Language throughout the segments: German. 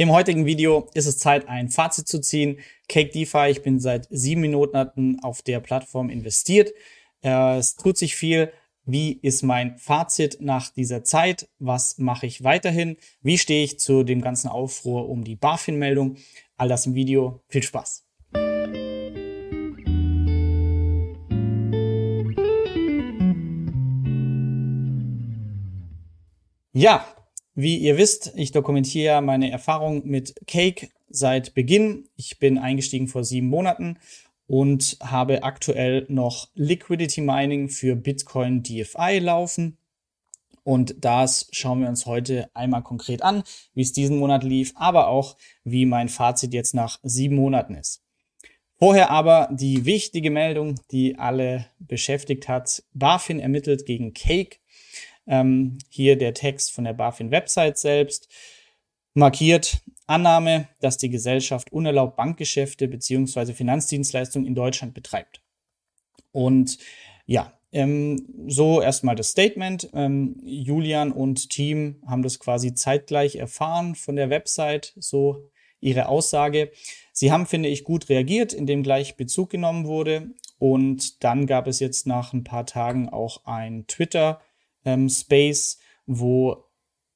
Im heutigen Video ist es Zeit, ein Fazit zu ziehen. Cake DeFi, ich bin seit sieben Minuten auf der Plattform investiert. Äh, es tut sich viel. Wie ist mein Fazit nach dieser Zeit? Was mache ich weiterhin? Wie stehe ich zu dem ganzen Aufruhr um die BaFin-Meldung? All das im Video. Viel Spaß! Ja, wie ihr wisst, ich dokumentiere meine Erfahrung mit Cake seit Beginn. Ich bin eingestiegen vor sieben Monaten und habe aktuell noch Liquidity Mining für Bitcoin DFI laufen. Und das schauen wir uns heute einmal konkret an, wie es diesen Monat lief, aber auch wie mein Fazit jetzt nach sieben Monaten ist. Vorher aber die wichtige Meldung, die alle beschäftigt hat. BaFin ermittelt gegen Cake ähm, hier der Text von der BaFin-Website selbst markiert Annahme, dass die Gesellschaft unerlaubt Bankgeschäfte beziehungsweise Finanzdienstleistungen in Deutschland betreibt. Und ja, ähm, so erstmal das Statement. Ähm, Julian und Team haben das quasi zeitgleich erfahren von der Website, so ihre Aussage. Sie haben, finde ich, gut reagiert, indem gleich Bezug genommen wurde. Und dann gab es jetzt nach ein paar Tagen auch ein Twitter- ähm, Space, wo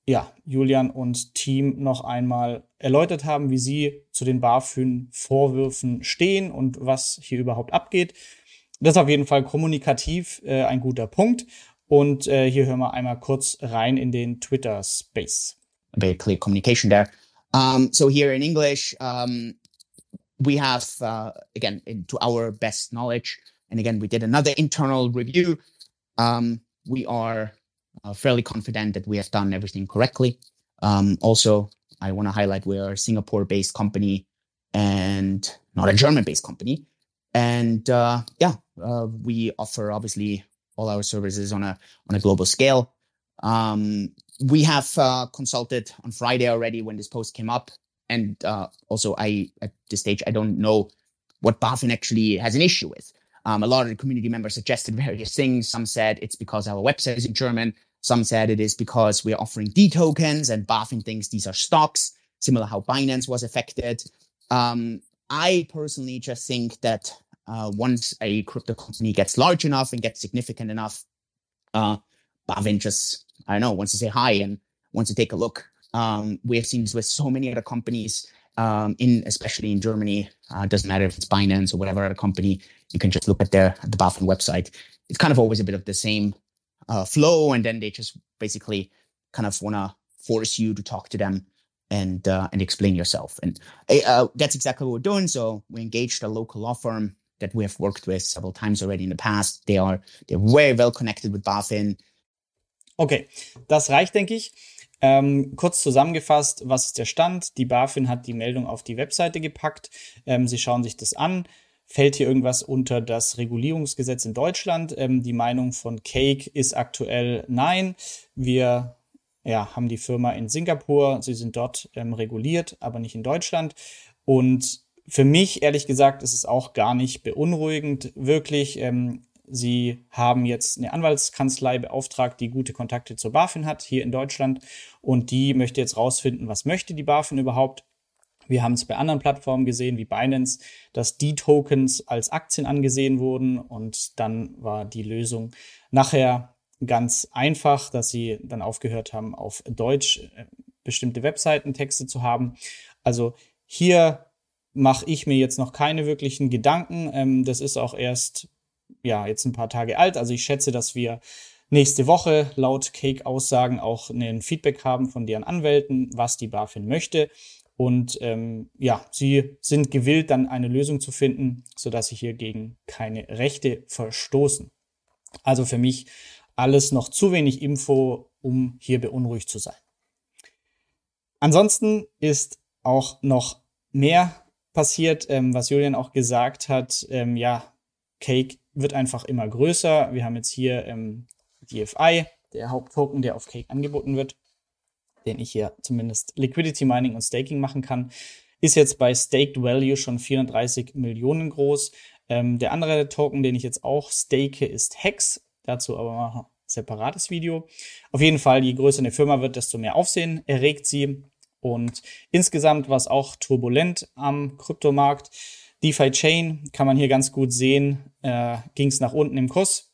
ja, Julian und Team noch einmal erläutert haben, wie sie zu den BaFin-Vorwürfen stehen und was hier überhaupt abgeht. Das ist auf jeden Fall kommunikativ äh, ein guter Punkt. Und äh, hier hören wir einmal kurz rein in den Twitter-Space. A very clear communication there. Um, so here in English, um, we have, uh, again, to our best knowledge, and again, we did another internal review. Um, we are uh, fairly confident that we have done everything correctly. Um, also, I want to highlight we are a Singapore based company and not a German based company. And uh, yeah, uh, we offer obviously all our services on a on a global scale. Um, we have uh, consulted on Friday already when this post came up, and uh, also I at this stage I don't know what BaFin actually has an issue with. Um, a lot of the community members suggested various things. Some said it's because our website is in German. Some said it is because we are offering D tokens and BaFin thinks these are stocks, similar how Binance was affected. Um, I personally just think that uh, once a crypto company gets large enough and gets significant enough, uh, BaFin just, I don't know, wants to say hi and wants to take a look. Um, we have seen this with so many other companies um, in especially in Germany. Uh, doesn't matter if it's Binance or whatever other company. You can just look at their the BaFin website. It's kind of always a bit of the same uh, flow, and then they just basically kind of want to force you to talk to them and uh, and explain yourself. And uh, that's exactly what we're doing. So we engaged a local law firm that we have worked with several times already in the past. They are they're very well connected with BaFin. Okay, das reicht, denke ich. Ähm, kurz zusammengefasst, was ist der Stand? Die BaFin hat die Meldung auf die Webseite gepackt. Ähm, sie schauen sich das an. Fällt hier irgendwas unter das Regulierungsgesetz in Deutschland? Ähm, die Meinung von Cake ist aktuell nein. Wir ja, haben die Firma in Singapur. Sie sind dort ähm, reguliert, aber nicht in Deutschland. Und für mich, ehrlich gesagt, ist es auch gar nicht beunruhigend, wirklich. Ähm, Sie haben jetzt eine Anwaltskanzlei beauftragt, die gute Kontakte zur BaFin hat hier in Deutschland und die möchte jetzt rausfinden, was möchte die BaFin überhaupt. Wir haben es bei anderen Plattformen gesehen, wie Binance, dass die Tokens als Aktien angesehen wurden und dann war die Lösung nachher ganz einfach, dass sie dann aufgehört haben, auf Deutsch äh, bestimmte Webseitentexte zu haben. Also hier mache ich mir jetzt noch keine wirklichen Gedanken. Ähm, das ist auch erst ja, jetzt ein paar Tage alt. Also ich schätze, dass wir nächste Woche laut Cake-Aussagen auch ein Feedback haben von deren Anwälten, was die BaFin möchte. Und ähm, ja, sie sind gewillt, dann eine Lösung zu finden, sodass sie hier gegen keine Rechte verstoßen. Also für mich alles noch zu wenig Info, um hier beunruhigt zu sein. Ansonsten ist auch noch mehr passiert, ähm, was Julian auch gesagt hat. Ähm, ja, Cake wird einfach immer größer. Wir haben jetzt hier ähm, DFI, der Haupttoken, der auf Cake angeboten wird, den ich hier zumindest Liquidity Mining und Staking machen kann, ist jetzt bei Staked Value schon 430 Millionen groß. Ähm, der andere Token, den ich jetzt auch stake, ist Hex. Dazu aber ein separates Video. Auf jeden Fall, je größer eine Firma wird, desto mehr Aufsehen erregt sie. Und insgesamt war es auch turbulent am Kryptomarkt. DeFi Chain kann man hier ganz gut sehen, äh, ging es nach unten im Kurs,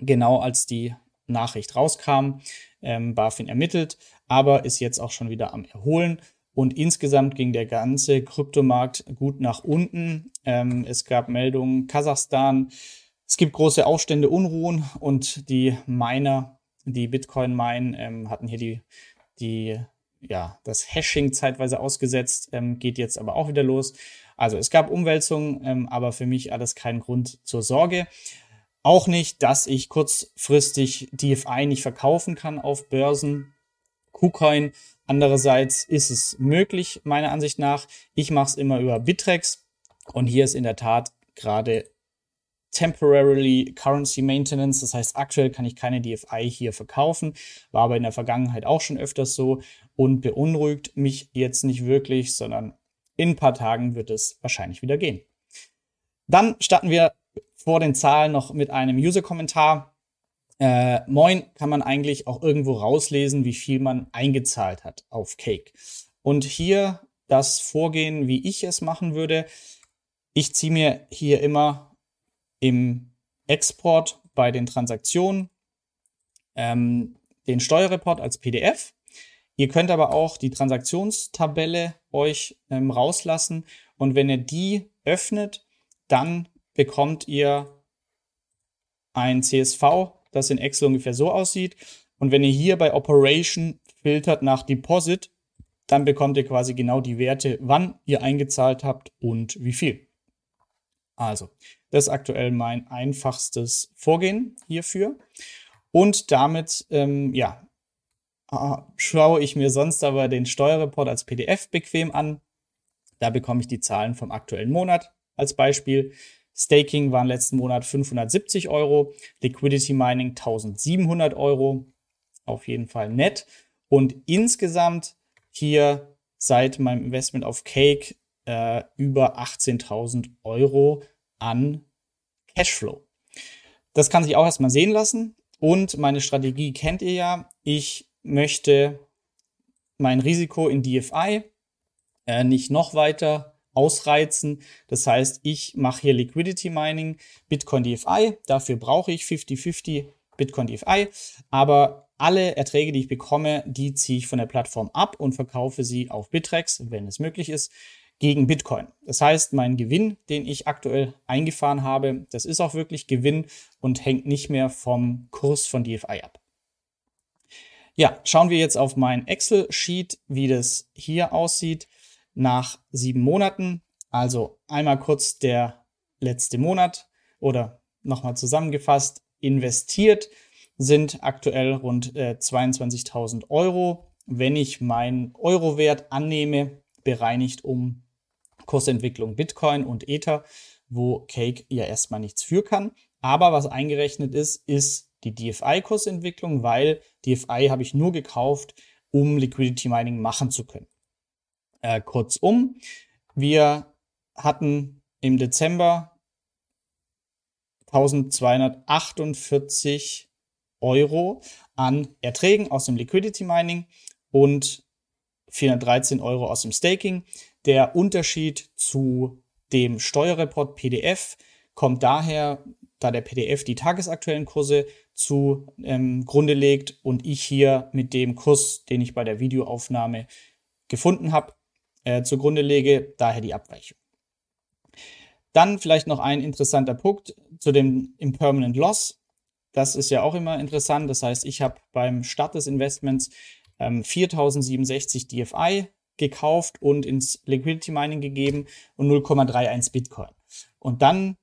genau als die Nachricht rauskam. Ähm, BaFin ermittelt, aber ist jetzt auch schon wieder am Erholen. Und insgesamt ging der ganze Kryptomarkt gut nach unten. Ähm, es gab Meldungen Kasachstan. Es gibt große Aufstände, Unruhen und die Miner, die Bitcoin meinen, ähm, hatten hier die, die, ja, das Hashing zeitweise ausgesetzt, ähm, geht jetzt aber auch wieder los. Also es gab Umwälzungen, ähm, aber für mich alles kein Grund zur Sorge. Auch nicht, dass ich kurzfristig DFI nicht verkaufen kann auf Börsen. KuCoin Andererseits ist es möglich, meiner Ansicht nach. Ich mache es immer über Bittrex und hier ist in der Tat gerade temporarily currency maintenance. Das heißt, aktuell kann ich keine DFI hier verkaufen, war aber in der Vergangenheit auch schon öfters so und beunruhigt mich jetzt nicht wirklich, sondern in ein paar Tagen wird es wahrscheinlich wieder gehen. Dann starten wir vor den Zahlen noch mit einem User-Kommentar. Äh, Moin kann man eigentlich auch irgendwo rauslesen, wie viel man eingezahlt hat auf Cake. Und hier das Vorgehen, wie ich es machen würde. Ich ziehe mir hier immer im Export bei den Transaktionen ähm, den Steuerreport als PDF. Ihr könnt aber auch die Transaktionstabelle euch ähm, rauslassen und wenn ihr die öffnet, dann bekommt ihr ein CSV das in Excel ungefähr so aussieht. Und wenn ihr hier bei Operation filtert nach Deposit, dann bekommt ihr quasi genau die Werte, wann ihr eingezahlt habt und wie viel. Also, das ist aktuell mein einfachstes Vorgehen hierfür. Und damit, ähm, ja, schaue ich mir sonst aber den Steuerreport als PDF bequem an. Da bekomme ich die Zahlen vom aktuellen Monat als Beispiel. Staking waren letzten Monat 570 Euro, Liquidity Mining 1700 Euro, auf jeden Fall nett. Und insgesamt hier seit meinem Investment auf Cake äh, über 18.000 Euro an Cashflow. Das kann sich auch erstmal sehen lassen. Und meine Strategie kennt ihr ja. Ich möchte mein Risiko in DFI äh, nicht noch weiter ausreizen. Das heißt, ich mache hier Liquidity Mining, Bitcoin DFI. Dafür brauche ich 50-50 Bitcoin DFI. Aber alle Erträge, die ich bekomme, die ziehe ich von der Plattform ab und verkaufe sie auf Bitrex, wenn es möglich ist, gegen Bitcoin. Das heißt, mein Gewinn, den ich aktuell eingefahren habe, das ist auch wirklich Gewinn und hängt nicht mehr vom Kurs von DFI ab. Ja, schauen wir jetzt auf mein Excel-Sheet, wie das hier aussieht nach sieben Monaten. Also einmal kurz der letzte Monat oder nochmal zusammengefasst, investiert sind aktuell rund äh, 22.000 Euro. Wenn ich meinen Eurowert annehme, bereinigt um Kursentwicklung Bitcoin und Ether, wo Cake ja erstmal nichts für kann. Aber was eingerechnet ist, ist die DFI-Kursentwicklung, weil DFI habe ich nur gekauft, um Liquidity Mining machen zu können. Äh, kurzum, wir hatten im Dezember 1248 Euro an Erträgen aus dem Liquidity Mining und 413 Euro aus dem Staking. Der Unterschied zu dem Steuerreport PDF kommt daher, da der PDF die tagesaktuellen Kurse zu ähm, legt und ich hier mit dem Kurs, den ich bei der Videoaufnahme gefunden habe, äh, zugrunde lege, daher die Abweichung. Dann vielleicht noch ein interessanter Punkt zu dem Impermanent Loss. Das ist ja auch immer interessant. Das heißt, ich habe beim Start des Investments ähm, 4067 DFI gekauft und ins Liquidity Mining gegeben und 0,31 Bitcoin. Und dann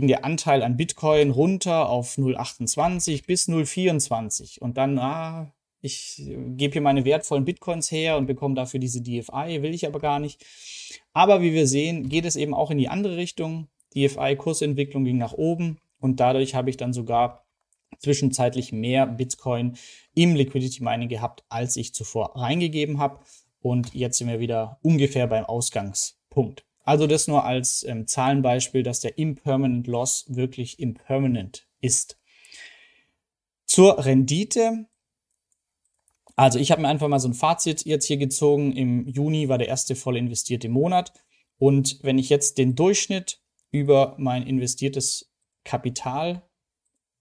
ging der Anteil an Bitcoin runter auf 0,28 bis 0,24 und dann, ah, ich gebe hier meine wertvollen Bitcoins her und bekomme dafür diese DFI, will ich aber gar nicht. Aber wie wir sehen, geht es eben auch in die andere Richtung. DFI-Kursentwicklung ging nach oben und dadurch habe ich dann sogar zwischenzeitlich mehr Bitcoin im Liquidity Mining gehabt, als ich zuvor reingegeben habe. Und jetzt sind wir wieder ungefähr beim Ausgangspunkt. Also das nur als ähm, Zahlenbeispiel, dass der Impermanent Loss wirklich impermanent ist. Zur Rendite Also ich habe mir einfach mal so ein Fazit jetzt hier gezogen. Im Juni war der erste voll investierte Monat. Und wenn ich jetzt den Durchschnitt über mein investiertes Kapital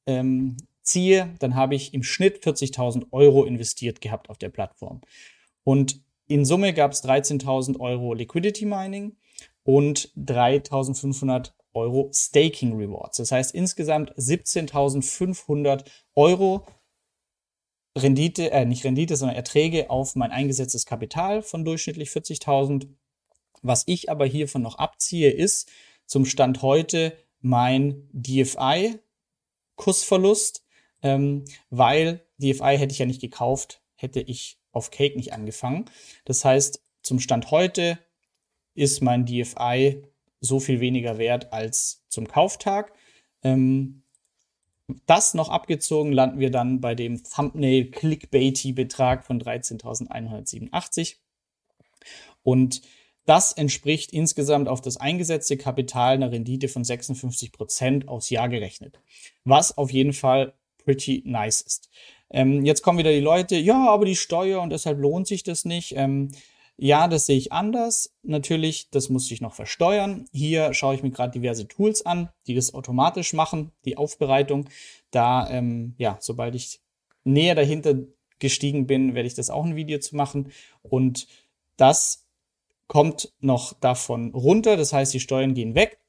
ähm, ziehe, dann habe ich im Schnitt 40.000 Euro investiert gehabt auf der Plattform. Und in Summe gab es 13.000 Euro Liquidity Mining und 3.500 Euro Staking Rewards. Das heißt insgesamt 17.500 Euro Rendite, äh, nicht Rendite, sondern Erträge auf mein eingesetztes Kapital von durchschnittlich 40.000. Was ich aber hiervon noch abziehe, ist zum Stand heute mein DFI-Kursverlust, ähm, weil DFI hätte ich ja nicht gekauft, hätte ich auf Cake nicht angefangen. Das heißt, zum Stand heute ist mein DFI so viel weniger wert als zum Kauftag. Ähm, das noch abgezogen, landen wir dann bei dem Thumbnail Clickbaity Betrag von 13.187. Und das entspricht insgesamt auf das eingesetzte Kapital einer Rendite von 56 Prozent aufs Jahr gerechnet. Was auf jeden Fall pretty nice ist. Ähm, jetzt kommen wieder die Leute, ja, aber die Steuer und deshalb lohnt sich das nicht. Ähm, ja, das sehe ich anders. Natürlich, das muss ich noch versteuern. Hier schaue ich mir gerade diverse Tools an, die das automatisch machen, die Aufbereitung. Da, ähm, ja, sobald ich näher dahinter gestiegen bin, werde ich das auch ein Video zu machen. Und das kommt noch davon runter. Das heißt, die Steuern gehen weg.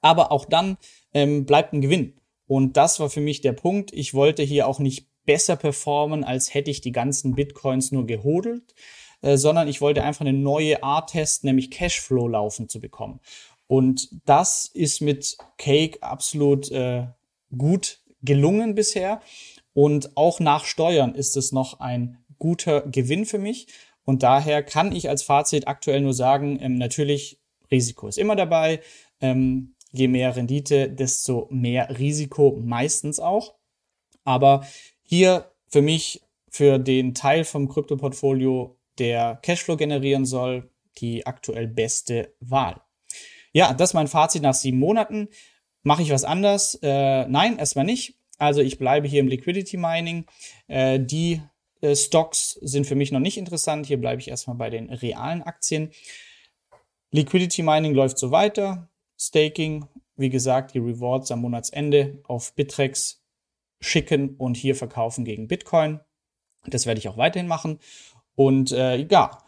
Aber auch dann ähm, bleibt ein Gewinn. Und das war für mich der Punkt. Ich wollte hier auch nicht besser performen, als hätte ich die ganzen Bitcoins nur gehodelt, äh, sondern ich wollte einfach eine neue Art testen, nämlich Cashflow laufen zu bekommen. Und das ist mit Cake absolut äh, gut gelungen bisher. Und auch nach Steuern ist es noch ein guter Gewinn für mich. Und daher kann ich als Fazit aktuell nur sagen, ähm, natürlich, Risiko ist immer dabei. Ähm, je mehr Rendite, desto mehr Risiko meistens auch. Aber hier für mich, für den Teil vom Krypto-Portfolio, der Cashflow generieren soll, die aktuell beste Wahl. Ja, das ist mein Fazit nach sieben Monaten. Mache ich was anders? Äh, nein, erstmal nicht. Also ich bleibe hier im Liquidity Mining. Äh, die äh, Stocks sind für mich noch nicht interessant. Hier bleibe ich erstmal bei den realen Aktien. Liquidity Mining läuft so weiter. Staking, wie gesagt, die Rewards am Monatsende auf Bittrex schicken und hier verkaufen gegen Bitcoin. Das werde ich auch weiterhin machen. Und äh, ja,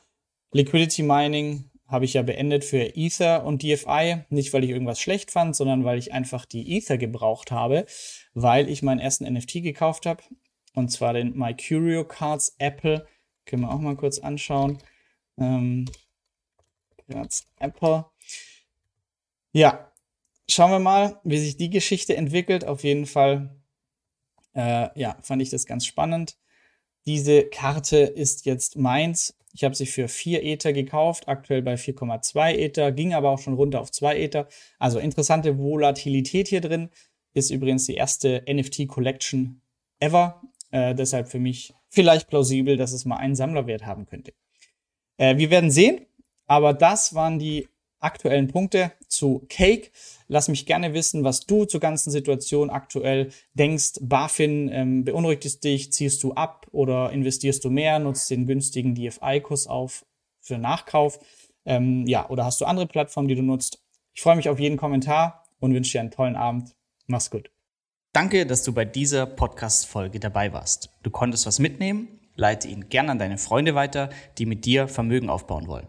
Liquidity Mining habe ich ja beendet für Ether und DFI. Nicht, weil ich irgendwas schlecht fand, sondern weil ich einfach die Ether gebraucht habe, weil ich meinen ersten NFT gekauft habe. Und zwar den My Curio Cards Apple. Können wir auch mal kurz anschauen. Ähm, Apple. Ja, schauen wir mal, wie sich die Geschichte entwickelt. Auf jeden Fall, äh, ja, fand ich das ganz spannend. Diese Karte ist jetzt meins. Ich habe sie für 4 Ether gekauft, aktuell bei 4,2 Ether, ging aber auch schon runter auf 2 Ether. Also interessante Volatilität hier drin. Ist übrigens die erste NFT-Collection ever. Äh, deshalb für mich vielleicht plausibel, dass es mal einen Sammlerwert haben könnte. Äh, wir werden sehen, aber das waren die aktuellen Punkte zu Cake. Lass mich gerne wissen, was du zur ganzen Situation aktuell denkst. BaFin, ähm, beunruhigt es dich? Ziehst du ab oder investierst du mehr? Nutzt den günstigen DFI-Kurs auf für Nachkauf? Ähm, ja, oder hast du andere Plattformen, die du nutzt? Ich freue mich auf jeden Kommentar und wünsche dir einen tollen Abend. Mach's gut. Danke, dass du bei dieser Podcast-Folge dabei warst. Du konntest was mitnehmen? Leite ihn gern an deine Freunde weiter, die mit dir Vermögen aufbauen wollen.